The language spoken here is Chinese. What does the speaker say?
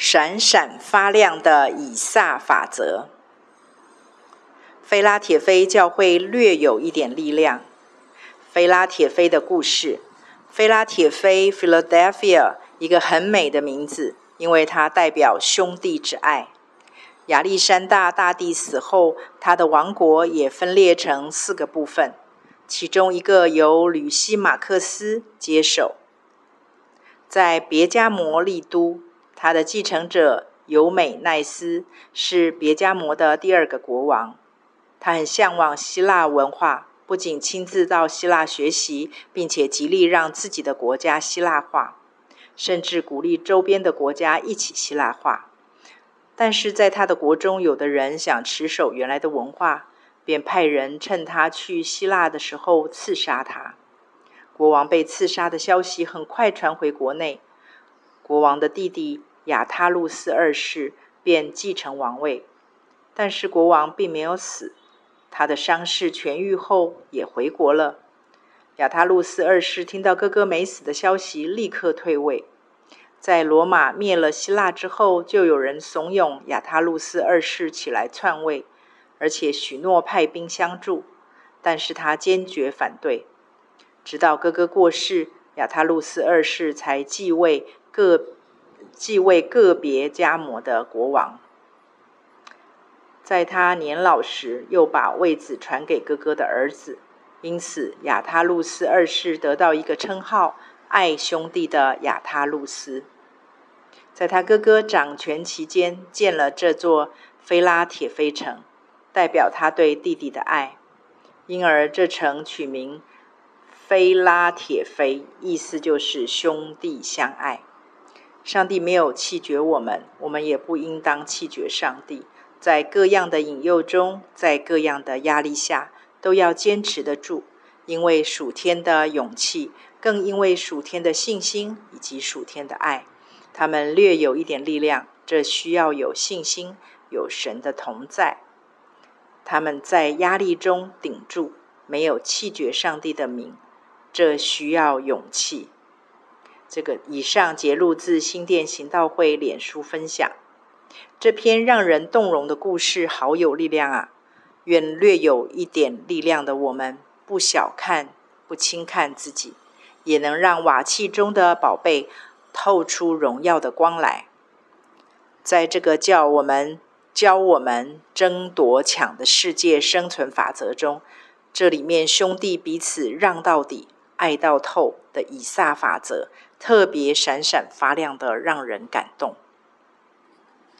闪闪发亮的以撒法则。菲拉铁菲教会略有一点力量。菲拉铁菲的故事。菲拉铁菲 （Philadelphia） 一个很美的名字，因为它代表兄弟之爱。亚历山大大帝死后，他的王国也分裂成四个部分，其中一个由吕西马克斯接手，在别加摩利都。他的继承者尤美奈斯是别加摩的第二个国王。他很向往希腊文化，不仅亲自到希腊学习，并且极力让自己的国家希腊化，甚至鼓励周边的国家一起希腊化。但是在他的国中，有的人想持守原来的文化，便派人趁他去希腊的时候刺杀他。国王被刺杀的消息很快传回国内，国王的弟弟。亚他路斯二世便继承王位，但是国王并没有死，他的伤势痊愈后也回国了。亚他路斯二世听到哥哥没死的消息，立刻退位。在罗马灭了希腊之后，就有人怂恿亚他路斯二世起来篡位，而且许诺派兵相助，但是他坚决反对。直到哥哥过世，亚他路斯二世才继位各。继位个别迦摩的国王，在他年老时，又把位子传给哥哥的儿子，因此亚他路斯二世得到一个称号——爱兄弟的亚他路斯。在他哥哥掌权期间，建了这座菲拉铁非城，代表他对弟弟的爱，因而这城取名菲拉铁非，意思就是兄弟相爱。上帝没有弃绝我们，我们也不应当弃绝上帝。在各样的引诱中，在各样的压力下，都要坚持得住，因为属天的勇气，更因为属天的信心以及属天的爱，他们略有一点力量。这需要有信心，有神的同在。他们在压力中顶住，没有弃绝上帝的名。这需要勇气。这个以上节录自新店行道会脸书分享，这篇让人动容的故事好有力量啊！愿略有一点力量的我们，不小看、不轻看自己，也能让瓦器中的宝贝透出荣耀的光来。在这个叫我们教我们争夺抢的世界生存法则中，这里面兄弟彼此让到底、爱到透的以撒法则。特别闪闪发亮的，让人感动。